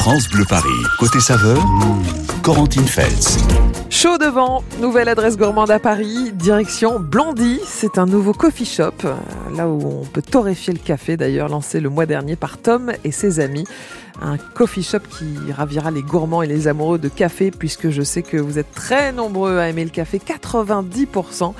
France Bleu Paris. Côté saveur, Corentine Feltz. Chaud devant, nouvelle adresse gourmande à Paris, direction Blondie. C'est un nouveau coffee shop, euh, là où on peut torréfier le café, d'ailleurs lancé le mois dernier par Tom et ses amis. Un coffee shop qui ravira les gourmands et les amoureux de café, puisque je sais que vous êtes très nombreux à aimer le café, 90%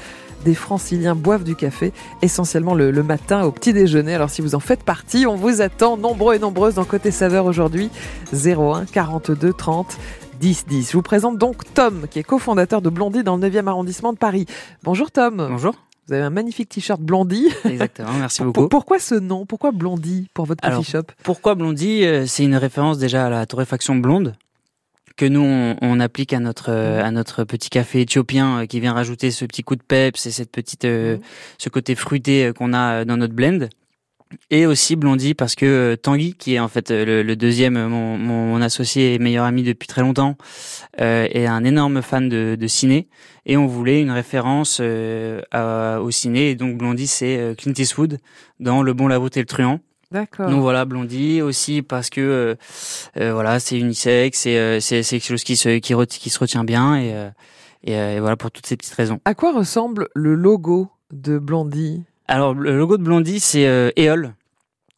des franciliens boivent du café, essentiellement le, le, matin au petit déjeuner. Alors si vous en faites partie, on vous attend nombreux et nombreuses dans Côté Saveur aujourd'hui. 01 42 30 10 10. Je vous présente donc Tom, qui est cofondateur de Blondie dans le 9e arrondissement de Paris. Bonjour Tom. Bonjour. Vous avez un magnifique t-shirt Blondie. Exactement, merci beaucoup. Pourquoi ce nom? Pourquoi Blondie pour votre coffee Alors, shop? Pourquoi Blondie? C'est une référence déjà à la torréfaction blonde que nous on, on, applique à notre euh, à notre petit café éthiopien euh, qui vient rajouter ce petit coup de peps et cette petite euh, mmh. ce côté fruité qu'on a dans notre blend. Et aussi Blondie parce que Tanguy qui est en fait le, le deuxième mon, mon, associé et meilleur ami depuis très longtemps euh, est un énorme fan de, de, ciné. Et on voulait une référence à, au ciné. Et donc Blondie c'est Clint Eastwood dans Le Bon la beauté et le truand D'accord. Donc voilà, Blondie aussi parce que euh, euh, voilà, c'est unisexe, c'est euh, c'est quelque chose qui se qui, qui se retient bien et, et, et voilà pour toutes ces petites raisons. À quoi ressemble le logo de Blondie? Alors le logo de Blondie c'est euh, Éole.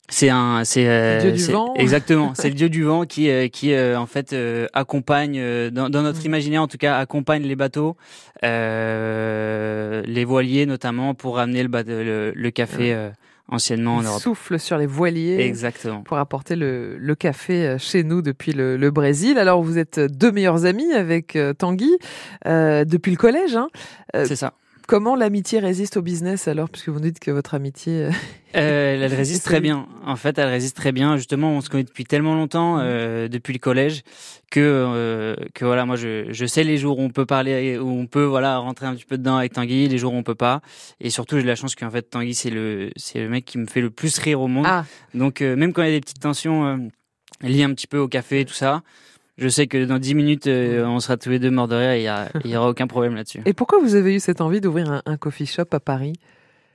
C'est un, c'est le dieu du vent. Exactement, c'est le dieu du vent qui, qui en fait accompagne dans, dans, notre imaginaire en tout cas accompagne les bateaux, les voiliers notamment pour ramener le, le, le café. Anciennement en Europe. Souffle sur les voiliers. Exactement. Pour apporter le, le café chez nous depuis le, le, Brésil. Alors vous êtes deux meilleurs amis avec Tanguy euh, depuis le collège. Hein. Euh, C'est ça. Comment l'amitié résiste au business alors, puisque vous dites que votre amitié... Euh, elle résiste très bien. En fait, elle résiste très bien. Justement, on se connaît depuis tellement longtemps, euh, depuis le collège, que euh, que voilà, moi, je, je sais les jours où on peut parler, où on peut voilà rentrer un petit peu dedans avec Tanguy, les jours où on peut pas. Et surtout, j'ai la chance qu'en fait, Tanguy, c'est le c'est le mec qui me fait le plus rire au monde. Ah. Donc, euh, même quand il y a des petites tensions euh, liées un petit peu au café et tout ça, je sais que dans 10 minutes, euh, on sera tous les deux morts de rire et il n'y aura aucun problème là-dessus. Et pourquoi vous avez eu cette envie d'ouvrir un, un, coffee shop à Paris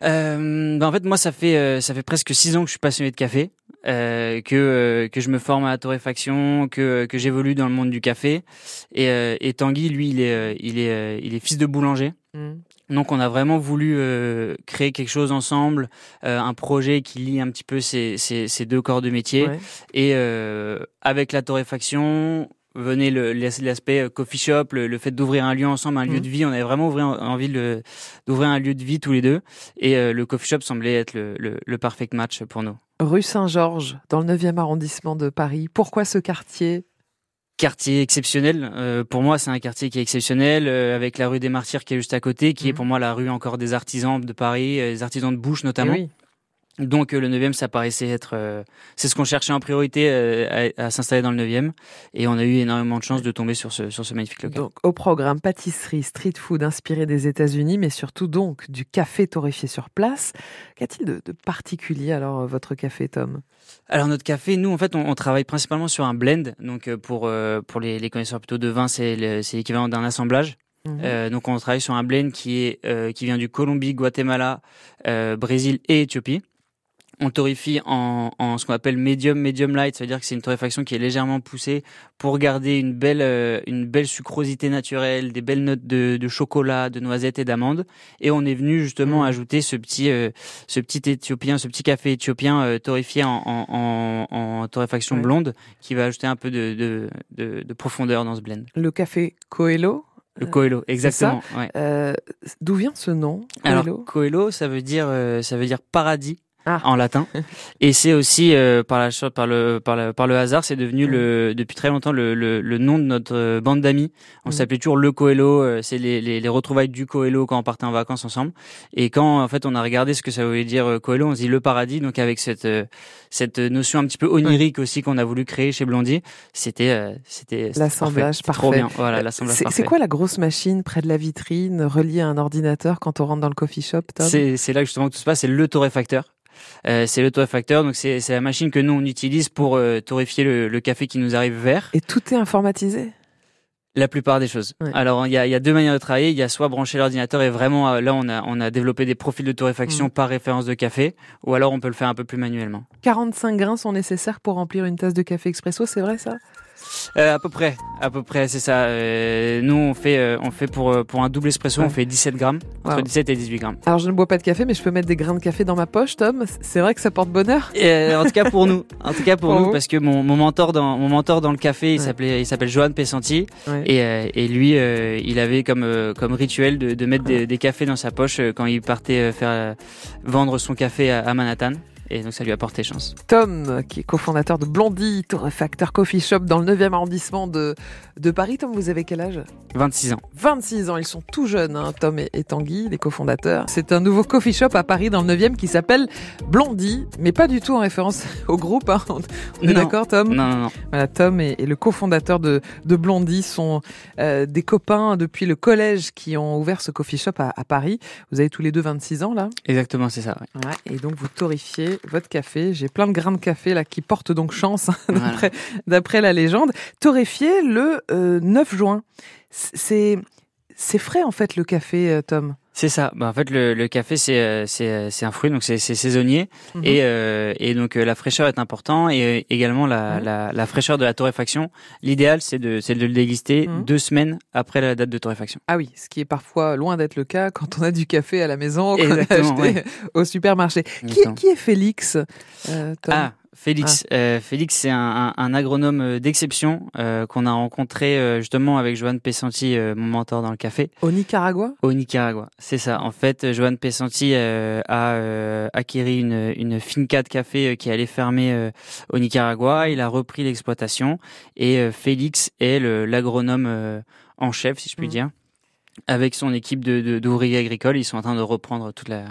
euh, ben en fait, moi, ça fait euh, ça fait presque six ans que je suis passionné de café, euh, que que je me forme à la torréfaction, que que j'évolue dans le monde du café. Et, et Tanguy, lui, il est il est il est fils de boulanger. Mmh. Donc, on a vraiment voulu créer quelque chose ensemble, un projet qui lie un petit peu ces ces, ces deux corps de métier. Ouais. Et avec la torréfaction, venait l'aspect coffee shop, le, le fait d'ouvrir un lieu ensemble, un mmh. lieu de vie. On avait vraiment envie d'ouvrir un lieu de vie tous les deux. Et euh, le coffee shop semblait être le, le, le perfect match pour nous. Rue Saint-Georges, dans le 9e arrondissement de Paris. Pourquoi ce quartier quartier exceptionnel. Euh, pour moi, c'est un quartier qui est exceptionnel, euh, avec la rue des Martyrs qui est juste à côté, qui mmh. est pour moi la rue encore des artisans de Paris, euh, des artisans de bouche notamment. Et oui. Donc le 9e, ça paraissait être, euh, c'est ce qu'on cherchait en priorité euh, à, à s'installer dans le 9e, et on a eu énormément de chance de tomber sur ce sur ce magnifique local. Donc au programme pâtisserie, street food inspiré des États-Unis, mais surtout donc du café torréfié sur place. Qu'a-t-il de, de, particulier alors votre café, Tom? Alors notre café, nous en fait, on, on, travaille principalement sur un blend. Donc pour euh, pour les, les connaisseurs plutôt de vin, c'est l'équivalent d'un assemblage. Mhm. Euh, donc on travaille sur un blend qui est euh, qui vient du Colombie, Guatemala, euh, Brésil et Éthiopie. On torréfie en, en ce qu'on appelle medium medium light, ça veut dire que c'est une torréfaction qui est légèrement poussée pour garder une belle euh, une belle sucrosité naturelle, des belles notes de, de chocolat, de noisettes et d'amandes. Et on est venu justement mmh. ajouter ce petit euh, ce petit éthiopien, ce petit café éthiopien euh, torréfié en, en, en, en torréfaction Ouais. blonde qui va ajouter un peu de, de, de, de profondeur dans ce blend. Le café Coelho Le Coelho, exactement. Ouais. Euh, D'où vient ce nom Alors Coelho? Coelho, ça veut dire euh, ça veut dire paradis Ah. en latin. Et c'est aussi euh, par la par le par le par le hasard, c'est devenu le depuis très longtemps le le, le nom de notre euh, bande d'amis. On Mm. s'appelait toujours le Coelho. euh, c'est les, les les retrouvailles du Coelho quand on partait en vacances ensemble. Et quand en fait on a regardé ce que ça voulait dire euh, Coelho, on se dit le paradis. Donc avec cette cette notion un petit peu onirique aussi qu'on a voulu créer chez Blondie, c'était c'était L'assemblage parfait. C'était Trop parfait. bien. Voilà, l'assemblage C'est parfait. c'est quoi la grosse machine près de la vitrine, reliée à un ordinateur quand on rentre dans le coffee shop, Tom? C'est c'est là justement que tout se passe, c'est le torréfacteur. Euh, c'est le torréfacteur, donc c'est la machine que nous on utilise pour euh, torréfier le, le café qui nous arrive vert. Et tout est informatisé? La plupart des choses. Alors il y a, y a, deux manières de travailler. Il y a soit brancher l'ordinateur et vraiment là on a on a développé des profils de torréfaction mm. par référence de café, ou alors on peut le faire un peu plus manuellement. 45 grains sont nécessaires pour remplir une tasse de café expresso, c'est vrai ça? Euh, à peu près, à peu près, c'est ça. Euh, nous, on fait, euh, on fait pour pour un double espresso, on fait 17 grammes, entre 17 et 18 grammes. Alors, je ne bois pas de café, mais je peux mettre des grains de café dans ma poche, Tom. C'est vrai que ça porte bonheur. en tout cas pour nous, en tout cas pour, nous, parce que mon, mon mentor dans mon mentor dans le café, il s'appelait, il s'appelle Johan Pessanti, et, et lui, il avait comme comme rituel de, de mettre des, cafés dans sa poche quand il partait faire vendre son café à Manhattan. Et donc ça lui a porté chance. Tom, qui est cofondateur de Blondie, torréfacteur coffee shop dans le 9e arrondissement de, de Paris. Tom, vous avez quel âge? 26 ans. 26 ans, ils sont tout jeunes, hein, Tom et, Tanguy, les cofondateurs. C'est un nouveau coffee shop à Paris dans le 9e qui s'appelle Blondie, mais pas du tout en référence au groupe. Hein. On est d'accord, Tom? Non, non, non. Voilà, Tom et, le cofondateur de, de Blondie sont euh, des copains depuis le collège qui ont ouvert ce coffee shop à, Paris. Vous avez tous les deux 26 ans, là? Exactement, c'est ça. Ouais, et donc vous torréfiez votre café. J'ai plein de grains de café là qui portent donc chance d'après la légende. Torréfié le 9 euh, juin. C'est c'est frais en fait le café, euh, Tom. C'est ça. Bah, en fait, le, le café, c'est euh, c'est euh, c'est un fruit, donc c'est saisonnier, mhm. et euh, et donc la fraîcheur est important, et également la, mhm. la, la, fraîcheur de la torréfaction. L'idéal, c'est de c'est de le déguster mhm. deux semaines après la date de torréfaction. Ah oui, ce qui est parfois loin d'être le cas quand on a du café à la maison, qu'on a acheté au supermarché. Qui, qui, est Félix Tom? Ah, Félix, ah. euh, Félix, c'est un, un, agronome euh, d'exception euh, qu'on a rencontré euh, justement avec Joanne Pessanti, euh, mon mentor dans le café. Au Nicaragua. Au Nicaragua, c'est ça. En fait, Joanne Pessanti a acquis une, une finca de café qui allait fermer au Nicaragua. Il a repris l'exploitation et Félix est l'agronome en chef, si je puis mmh. dire, avec son équipe de d'ouvriers agricoles. Ils sont en train de reprendre toute la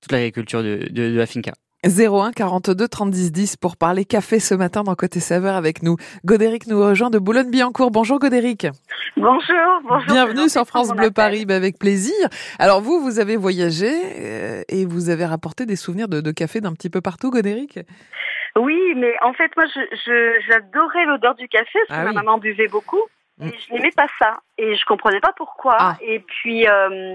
toute l'agriculture de, de, de la finca. 01 42 30 10 pour parler café ce matin dans Côté Saveur avec nous. Godéric nous rejoint de Boulogne-Billancourt. Bonjour Godéric. Bonjour, bonjour. Bienvenue sur France Bleu Paris, bah, avec plaisir. Alors vous, vous avez voyagé euh, et vous avez rapporté des souvenirs de, café d'un petit peu partout, Godéric? Oui, mais en fait, moi, j'adorais l'odeur du café parce que ah ma maman buvait beaucoup. Et mm. je n'aimais pas ça et je comprenais pas pourquoi. Ah. Et puis euh,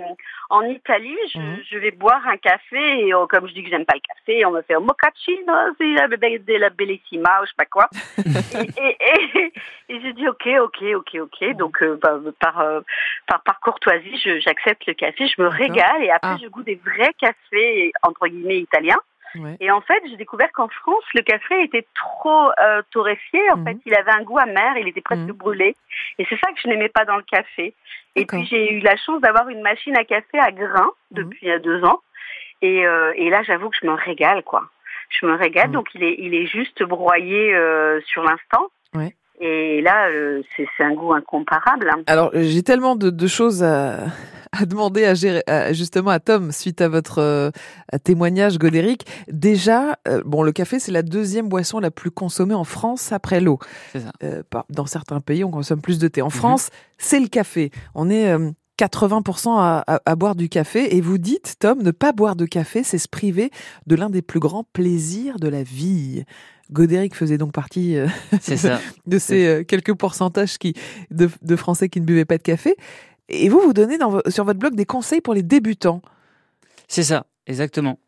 en Italie, je, mm. je, vais boire un café et oh, comme je dis que j'aime pas le café, on me fait un mochaccino, c'est la, la bellissima ou je sais pas quoi. et, et, et, je dis ok, ok, ok, ok. Donc euh, bah, par, euh, par par courtoisie, j'accepte le café, je me régale et après ah. je goûte des vrais cafés entre guillemets italiens. Et en fait, j'ai découvert qu'en France, le café était trop euh, torréfié. En fait, mhm. il avait un goût amer, il était presque mhm. brûlé. Et c'est ça que je n'aimais pas dans le café. Et puis, j'ai eu la chance d'avoir une machine à café à grains depuis euh, deux ans. Et, euh, et là, j'avoue que je me régale, quoi. Je me régale. Donc, il est, il est juste broyé euh, sur l'instant. Et là, euh, c'est un goût incomparable. Hein. Alors, j'ai tellement de, de, choses à, à demander à, gérer, justement à Tom suite à votre euh, témoignage, Godéric. Déjà, euh, bon, le café, c'est la deuxième boisson la plus consommée en France après l'eau. dans certains pays, on consomme plus de thé. En mhm. France, c'est le café. On est 80% à, à, à, boire du café. Et vous dites, Tom, ne pas boire de café, c'est se priver de l'un des plus grands plaisirs de la vie. Godéric faisait donc partie euh, de ces euh, quelques pourcentages qui, de, de, Français qui ne buvaient pas de café. Et vous, vous donnez dans, sur votre blog des conseils pour les débutants. C'est ça, exactement.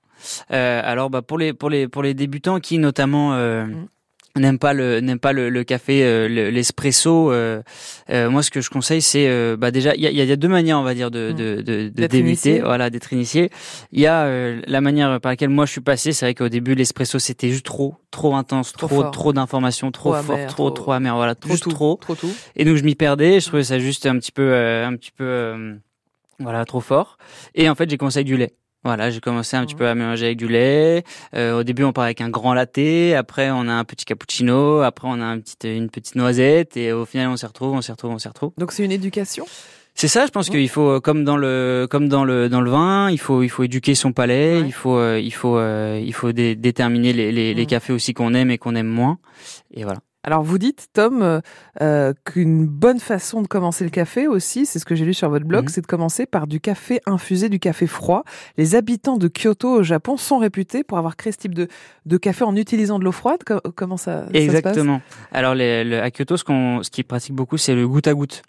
Euh, alors, bah, pour les pour les pour les débutants qui notamment euh, mm n'aime pas le n'aime pas le, le café euh, l'espresso euh, euh, moi ce que je conseille c'est euh, bah déjà il y a, y a, deux manières on va dire de, mmh. de, de, de débuter voilà d'être initié. Il y a euh, la manière par laquelle moi je suis passé c'est vrai qu'au début l'espresso c'était juste trop trop intense trop trop, d'informations trop, fort trop, trop amer voilà trop trop. trop tout. Et donc je m'y perdais je trouvais ça juste un petit peu un petit peu voilà trop fort. Et en fait j'ai conseillé du lait voilà, j'ai commencé un petit peu à mélanger avec du lait. Euh, au début, on part avec un grand latte. Après, on a un petit cappuccino. Après, on a un petit, une petite noisette. Et au final, on s'y retrouve, on s'y retrouve, on s'y retrouve. Donc, c'est une éducation? C'est ça, je pense qu'il faut, comme dans le, comme dans le, dans le vin, il faut, il faut éduquer son palais, il faut, euh, il faut, euh, il faut déterminer les, les, les, cafés aussi qu'on aime et qu'on aime moins, et voilà. Alors vous dites, Tom, euh, euh, qu'une bonne façon de commencer le café aussi, c'est ce que j'ai lu sur votre blog, mhm. c'est de commencer par du café infusé, du café froid. Les habitants de Kyoto au Japon sont réputés pour avoir créé ce type de, de café en utilisant de l'eau froide. Comment ça, Exactement. Alors les, à Kyoto, ce qu'on, ce qu'ils pratiquent beaucoup, c'est le goutte à goutte.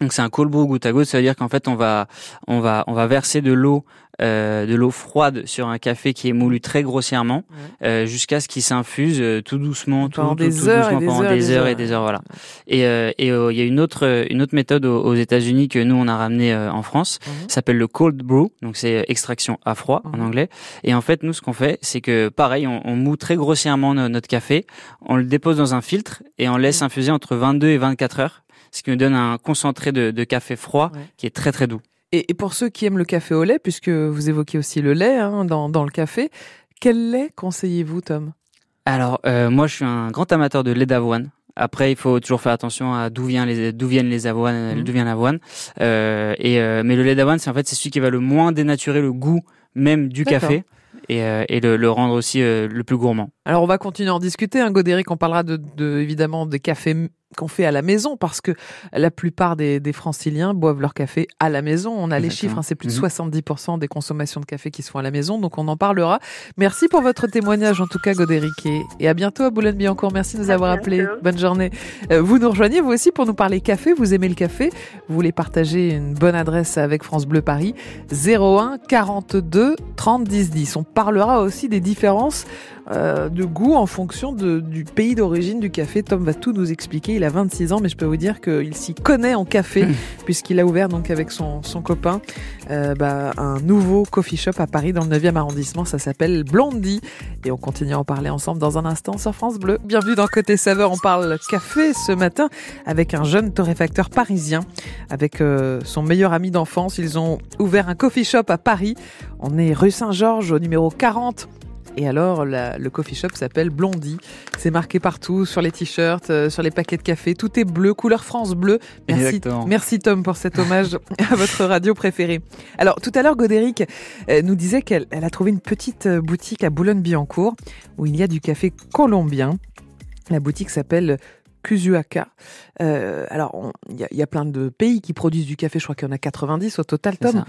Donc c'est un cold brew goutte à goutte, ça veut dire qu'en fait on va on va on va verser de l'eau euh, de l'eau froide sur un café qui est moulu très grossièrement euh, jusqu'à ce qu'il s'infuse euh, tout doucement, tout, pendant des heures doucement, pendant des, heures, et des heures, voilà. Et euh, et euh, il y a une autre une autre méthode aux, États-Unis que nous on a ramené en France, mhm. s'appelle le cold brew, donc c'est extraction à froid en mhm. anglais. Et en fait nous ce qu'on fait c'est que pareil on, on moue très grossièrement notre café, on le dépose dans un filtre et on laisse mhm. infuser entre 22 et 24 heures ce qui nous donne un concentré de, de café froid qui est très très doux. Et, et, pour ceux qui aiment le café au lait, puisque vous évoquez aussi le lait hein, dans, dans, le café, quel lait conseillez-vous, Tom? Alors, euh, moi, je suis un grand amateur de lait d'avoine. Après, il faut toujours faire attention à d'où vient les d'où viennent les avoines, mhm. d'où vient l'avoine. Euh, et euh, mais le lait d'avoine, c'est en fait c'est celui qui va le moins dénaturer le goût même du café et, et le, le, rendre aussi le plus gourmand. Alors on va continuer à en discuter. Hein, Godéric, on parlera de, de évidemment des cafés qu'on fait à la maison parce que la plupart des, des, franciliens boivent leur café à la maison. On a les chiffres, hein, c'est plus de 70% mhm. des consommations de café qui se font à la maison, donc on en parlera. Merci pour votre témoignage en tout cas Godéric et, à bientôt à Boulogne-Billancourt. Merci de nous avoir appelés. Bonne journée. Euh, vous nous rejoignez vous aussi pour nous parler café. Vous aimez le café Vous voulez partager une bonne adresse avec France Bleu Paris? 01 42 30 10 10. On parlera aussi des différences euh, de goût en fonction de, du pays d'origine du café. Tom va tout nous expliquer. Il a 26 ans, mais je peux vous dire qu'il s'y connaît en café, puisqu'il a ouvert donc avec son, son copain euh, bah, un nouveau coffee shop à Paris dans le 9e arrondissement. Ça s'appelle Blondie. Et on continue à en parler ensemble dans un instant sur France Bleu. Bienvenue dans Côté Saveur. On parle café ce matin avec un jeune torréfacteur parisien. Avec euh, son meilleur ami d'enfance. Ils ont ouvert un coffee shop à Paris. On est rue Saint-Georges au numéro 40 et alors, le coffee shop s'appelle Blondie. C'est marqué partout, sur les t-shirts, euh, sur les paquets de café. Tout est bleu, couleur France bleu. Merci, merci Tom pour cet hommage à votre radio préférée. Alors, tout à l'heure, Godéric euh, nous disait qu'elle a trouvé une petite euh, boutique à Boulogne-Billancourt où il y a du café colombien. La boutique s'appelle Kuzuaka. alors, il y, a plein de pays qui produisent du café. Je crois qu'il y en a 90 au total, Tom.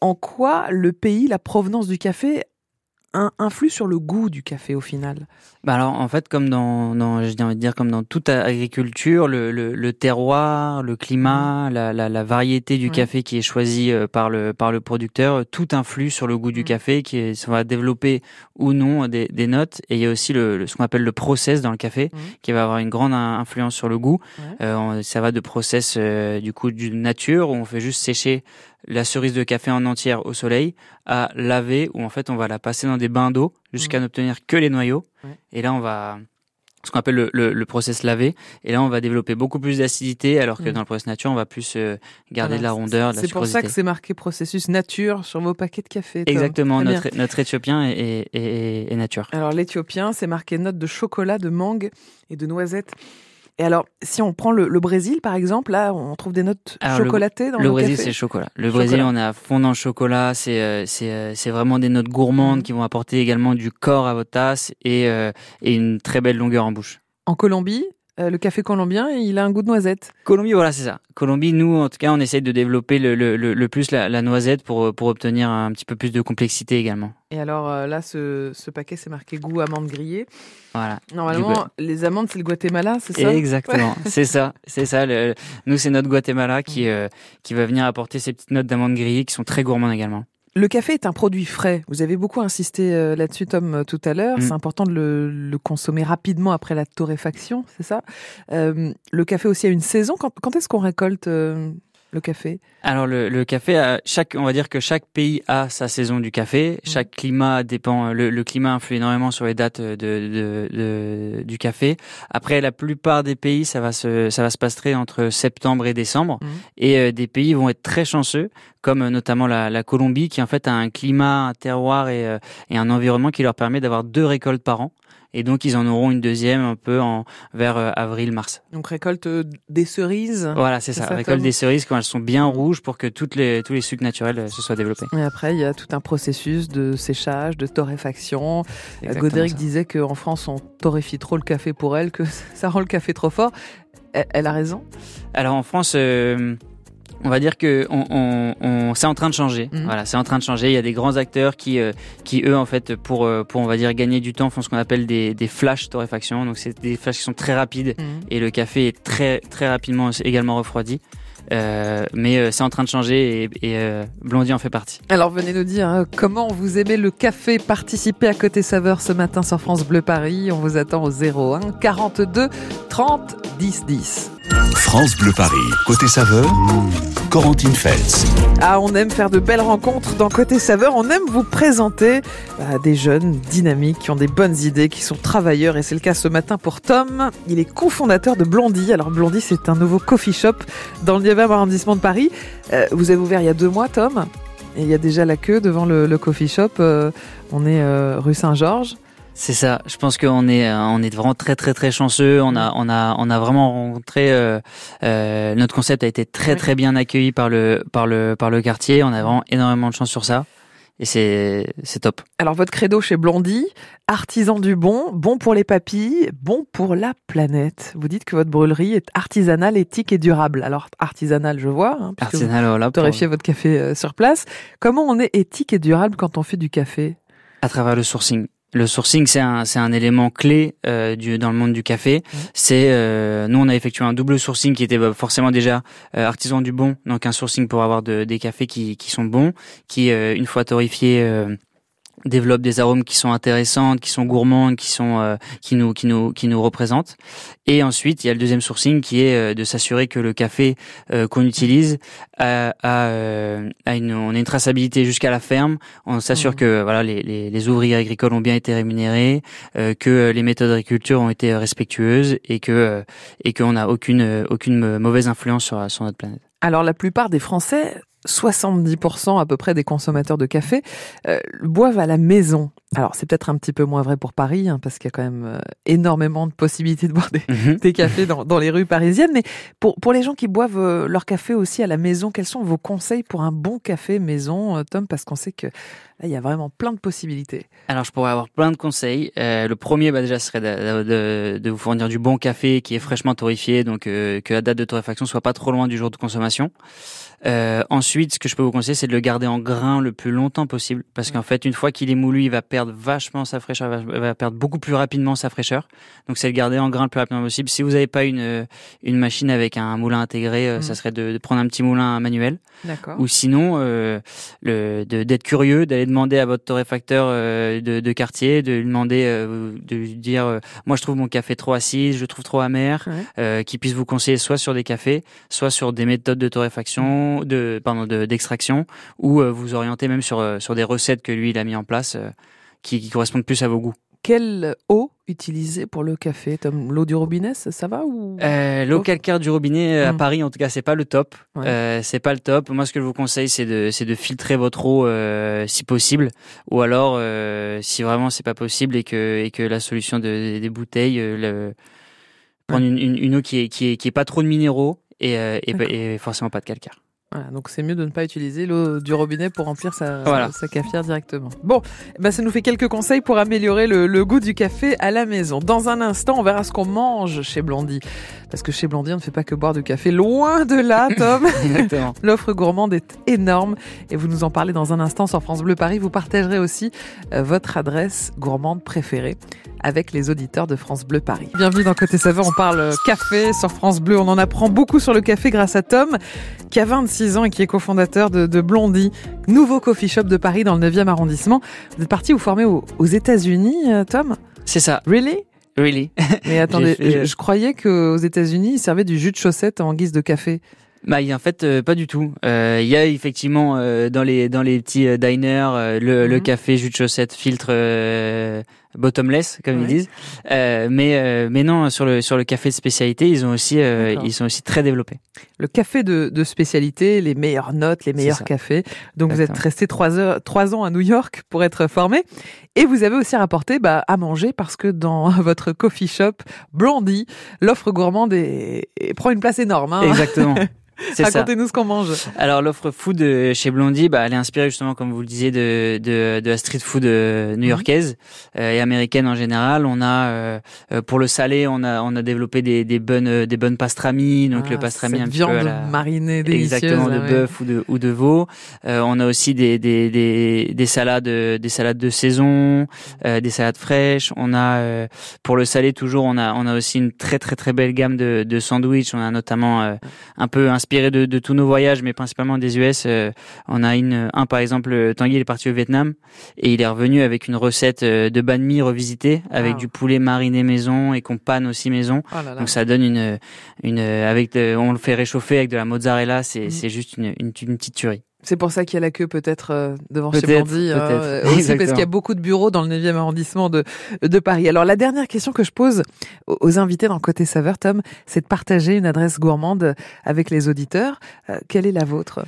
En quoi le pays, la provenance du café influe sur le goût du café au final bah alors en fait comme dans, dans j'ai envie de dire comme dans toute agriculture le, le, le terroir le climat mmh. la, la, la, variété du café qui est choisi euh, par le par le producteur tout influe sur le goût du mmh. café qui est, ça va développer ou non des, des notes et il y a aussi le, ce qu'on appelle le process dans le café mmh. qui va avoir une grande influence sur le goût euh, ça va de process euh, du coup d'une nature où on fait juste sécher la cerise de café en entière au soleil à laver où en fait on va la passer dans des bains d'eau jusqu'à n'obtenir que les noyaux et là, on va ce qu'on appelle le, le, le, process lavé. Et là, on va développer beaucoup plus d'acidité, alors que mm. dans le process nature, on va plus euh, garder de la rondeur, de la C'est pour ça que c'est marqué processus nature sur vos paquets de café. Exactement, notre, notre éthiopien est, est, est nature. Alors l'éthiopien, c'est marqué note de chocolat, de mangue et de noisettes. Et alors, si on prend le, Brésil, par exemple, là, on trouve des notes chocolatées dans le, le Brésil, c'est chocolat. Le Brésil, on est à fond dans le chocolat. C'est euh, c'est euh, vraiment des notes gourmandes mhm. qui vont apporter également du corps à votre tasse et euh, et une très belle longueur en bouche. En Colombie, euh, le café colombien, il a un goût de noisette. Colombie, voilà, c'est ça. Colombie, nous, en tout cas, on essaye de développer le, le, le, plus la, la, noisette pour, pour obtenir un petit peu plus de complexité également. Et alors euh, là, ce, ce paquet, c'est marqué goût amande grillée. Voilà. Normalement, les amandes, c'est le Guatemala, c'est ça? Exactement, c'est ça, c'est ça. nous, c'est notre Guatemala qui, euh, qui va venir apporter ces petites notes d'amande grillée qui sont très gourmandes également. Le café est un produit frais. Vous avez beaucoup insisté euh, là-dessus, Tom, euh, tout à l'heure. Mm. C'est important de le, consommer rapidement après la torréfaction, c'est ça? Euh, Le café aussi a une saison. Quand, est-ce qu'on récolte le café? Alors le, le, café, chaque, on va dire que chaque pays a sa saison du café. Mmh. Chaque climat dépend. Le, le, climat influe énormément sur les dates de, de, de, du café. Après, la plupart des pays, ça va se, ça va se passer entre septembre et décembre. Mmh. Et euh, des pays vont être très chanceux, comme euh, notamment la, la, Colombie, qui en fait a un climat, un terroir et, euh, et un environnement qui leur permet d'avoir deux récoltes par an. Et donc, ils en auront une deuxième un peu en, vers euh, avril-mars. Donc, récolte euh, des cerises. Voilà, c'est ça. Récolte des cerises quand elles sont bien rouges pour que toutes les, tous les sucres naturels euh, se soient développés. Et après, il y a tout un processus de séchage, de torréfaction. Godéric disait qu'en France, on torréfie trop le café pour elle, que ça rend le café trop fort. Elle, a raison. Alors, en France, on va dire que on, on, on c'est en train de changer. Mhm. Voilà, c'est en train de changer. Il y a des grands acteurs qui, euh, qui eux, en fait, pour, euh, pour on va dire gagner du temps, font ce qu'on appelle des, des flash torréfaction. Donc c'est des flashs qui sont très rapides mhm. et le café est très très rapidement également refroidi. Euh, mais c'est en train de changer et, et Blondie en fait partie. Alors venez nous dire hein, comment vous aimez le café. Participez à Côté Saveur ce matin sur France Bleu Paris. On vous attend au 01 42 30 10 10. France Bleu Paris. Côté saveur, Corentine Feltz. Ah, on aime faire de belles rencontres dans Côté saveur. On aime vous présenter bah, des jeunes dynamiques qui ont des bonnes idées, qui sont travailleurs. Et c'est le cas ce matin pour Tom. Il est cofondateur de Blondie. Alors Blondie, c'est un nouveau coffee shop dans le 9e arrondissement de Paris. Euh, vous avez ouvert il y a deux mois, Tom. Et il y a déjà la queue devant le, coffee shop. Euh, on est euh, rue Saint-Georges. C'est ça. Je pense qu'on est euh, on est vraiment très très très chanceux. On a on a on a vraiment rencontré euh, euh, notre concept a été très très bien accueilli par le par le par le quartier. On a vraiment énormément de chance sur ça. Et c'est c'est top. Alors votre credo chez Blondie, artisan du bon, bon pour les papilles, bon pour la planète. Vous dites que votre brûlerie est artisanale, éthique et durable. Alors artisanale, je vois, hein, artisanale, vous voilà, torréfiez votre café sur place. Comment on est éthique et durable quand on fait du café? À travers le sourcing. Le sourcing, c'est un, c'est un élément clé euh, du, dans le monde du café. Mmh. C'est euh, nous, on a effectué un double sourcing qui était bah, forcément déjà euh, artisan du bon, donc un sourcing pour avoir de, des cafés qui, qui sont bons, qui une fois torréfiés développe des arômes qui sont intéressantes, qui sont gourmandes, qui sont euh, qui nous qui nous qui nous représentent. Et ensuite, il y a le deuxième sourcing qui est euh, de s'assurer que le café euh, qu'on utilise a, a, a, une on a une traçabilité jusqu'à la ferme. On s'assure mmh. que voilà les, les, les, ouvriers agricoles ont bien été rémunérés, que les méthodes d'agriculture ont été respectueuses et que et qu'on n'a aucune aucune mauvaise influence sur sur notre planète. Alors la plupart des Français 70% à peu près des consommateurs de café euh, boivent à la maison. Alors c'est peut-être un petit peu moins vrai pour Paris, hein, parce qu'il y a quand même euh, énormément de possibilités de boire des, mhm. cafés dans, les rues parisiennes. Mais pour, pour les gens qui boivent euh, leur café aussi à la maison, quels sont vos conseils pour un bon café maison, Tom? Parce qu'on sait que là, il y a vraiment plein de possibilités. Alors je pourrais avoir plein de conseils. le premier, bah, déjà, serait de, de, vous fournir du bon café qui est fraîchement torréfié, donc que la date de torréfaction soit pas trop loin du jour de consommation. Euh, ensuite, ce que je peux vous conseiller, c'est de le garder en grain le plus longtemps possible, parce qu'en fait, une fois qu'il est moulu, il va perdre vachement sa fraîcheur, il va, perdre beaucoup plus rapidement sa fraîcheur. Donc, c'est le garder en grain le plus rapidement possible. Si vous n'avez pas une une machine avec un moulin intégré, euh, ça mmh. serait de, prendre un petit moulin manuel. Ou sinon, euh, le d'être curieux, d'aller demander à votre torréfacteur euh, de, de, quartier, de lui demander, euh, de lui dire, moi, je trouve mon café trop acide, je le trouve trop amer, qui puisse vous conseiller soit sur des cafés, soit sur des méthodes de torréfaction de pardon d'extraction ou euh, vous orienter même sur euh, sur des recettes que lui il a mis en place euh, qui, qui correspondent plus à vos goûts. Quelle eau utiliser pour le café L'eau du robinet, ça, va ou? L'eau calcaire du robinet à hmm. Paris, en tout cas, c'est pas le top. c'est pas le top. Moi, ce que je vous conseille, c'est de, c'est de filtrer votre eau si possible, ou alors, si vraiment c'est pas possible et que et que la solution de, des bouteilles, le, prendre une, une, eau qui est, qui est qui est pas trop de minéraux et, et forcément pas de calcaire. Voilà, donc c'est mieux de ne pas utiliser l'eau du robinet pour remplir sa, sa cafetière directement. Bon, bah ça nous fait quelques conseils pour améliorer le, le, goût du café à la maison. Dans un instant, on verra ce qu'on mange chez Blondie. Parce que chez Blondie, on ne fait pas que boire du café. Loin de là, Tom. L'offre gourmande est énorme. Et vous nous en parlez dans un instant sur France Bleu Paris. Vous partagerez aussi euh, votre adresse gourmande préférée avec les auditeurs de France Bleu Paris. Bienvenue dans Côté Saveur, on parle café sur France Bleu. On en apprend beaucoup sur le café grâce à Tom, qui a 26 ans et qui est cofondateur de, de Blondie, nouveau coffee shop de Paris dans le 9e arrondissement. Vous êtes parti vous former aux, aux États-Unis, euh, Tom? C'est ça. Really? Really Mais attendez, je, croyais qu'aux États-Unis, ils servaient du jus de chaussette en guise de café. Bah, en fait, euh, pas du tout. Euh, il y a effectivement euh, dans les dans les petits diners le, le, mhm. café jus de chaussette filtre bottomless comme ils disent. Euh, mais euh, mais non sur le sur le café de spécialité ils ont aussi euh, ils sont aussi très développés. Le café de, de spécialité, les meilleures notes, les meilleurs cafés. Donc vous êtes resté trois heures trois ans à New York pour être formé et vous avez aussi rapporté bah, à manger parce que dans votre coffee shop Blondie, l'offre gourmande est, prend une place énorme. Hein Exactement. Racontez-nous ce qu'on mange. Alors l'offre food euh, chez Blondie, bah, elle est inspirée justement, comme vous le disiez, de, de, de la street food euh, new-yorkaise mhm. euh, et américaine en général. On a pour le salé, on a on a développé des, des bonnes des bonnes pastrami, donc le ah, pastrami un viande peu la... marinée délicieuse, exactement de bœuf ou de ou de veau. on a aussi des des des, des salades des salades de saison, des salades fraîches. On a pour le salé toujours, on a on a aussi une très très très belle gamme de de sandwichs. On a notamment un peu inspiré de, de, tous nos voyages, mais principalement des US. Euh, on a une, un par exemple, euh, Tanguy est parti au Vietnam et il est revenu avec une recette euh, de banh mi revisitée avec du poulet mariné maison et qu'on panne aussi maison. Oh Donc ça donne une, une avec, on le fait réchauffer avec de la mozzarella. C'est, mhm. c'est juste une, une, une petite tuerie. C'est pour ça qu'il y a la queue peut-être euh, devant chez Blondie, hein, euh, aussi parce qu'il y a beaucoup de bureaux dans le 9e arrondissement de, de Paris. Alors la dernière question que je pose aux invités dans Côté Saveur, Tom, c'est de partager une adresse gourmande avec les auditeurs. Euh, quelle est la vôtre?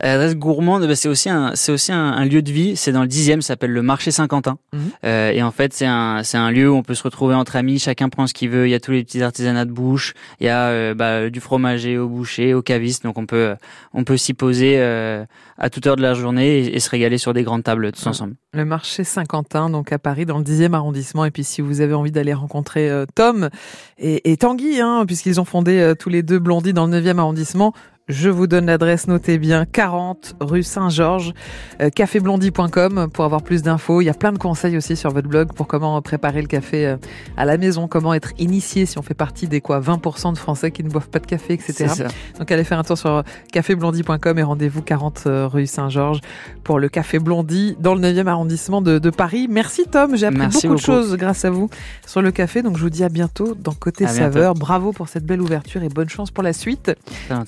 L'adresse gourmande, bah, c'est aussi un, c'est aussi un, lieu de vie. C'est dans le dixième, ça s'appelle le marché Saint-Quentin. Mhm. Euh, et en fait, c'est un, c'est un lieu où on peut se retrouver entre amis. Chacun prend ce qu'il veut. Il y a tous les petits artisanats de bouche. Il y a euh, bah, du fromager au boucher, au caviste. Donc on peut, on peut s'y poser euh, à toute heure de la journée et, se régaler sur des grandes tables tous ensemble. Le marché Saint-Quentin, donc à Paris, dans le dixième arrondissement. Et puis si vous avez envie d'aller rencontrer Tom et, et Tanguy, hein, puisqu'ils ont fondé tous les deux Blondie dans le neuvième arrondissement, je vous donne l'adresse, notez bien, 40 rue Saint-Georges, euh, caféblondie.com pour avoir plus d'infos. Il y a plein de conseils aussi sur votre blog pour comment préparer le café euh, à la maison, comment être initié si on fait partie des quoi 20% de Français qui ne boivent pas de café, etc. Donc allez faire un tour sur caféblondie.com et rendez-vous 40 euh, rue Saint-Georges pour le Café Blondie dans le 9e arrondissement de, Paris. Merci Tom, j'ai appris beaucoup, de choses grâce à vous sur le café. Donc je vous dis à bientôt dans Côté Saveur. Bravo pour cette belle ouverture et bonne chance pour la suite.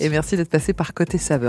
Et merci d'être passer par Côté Saveur.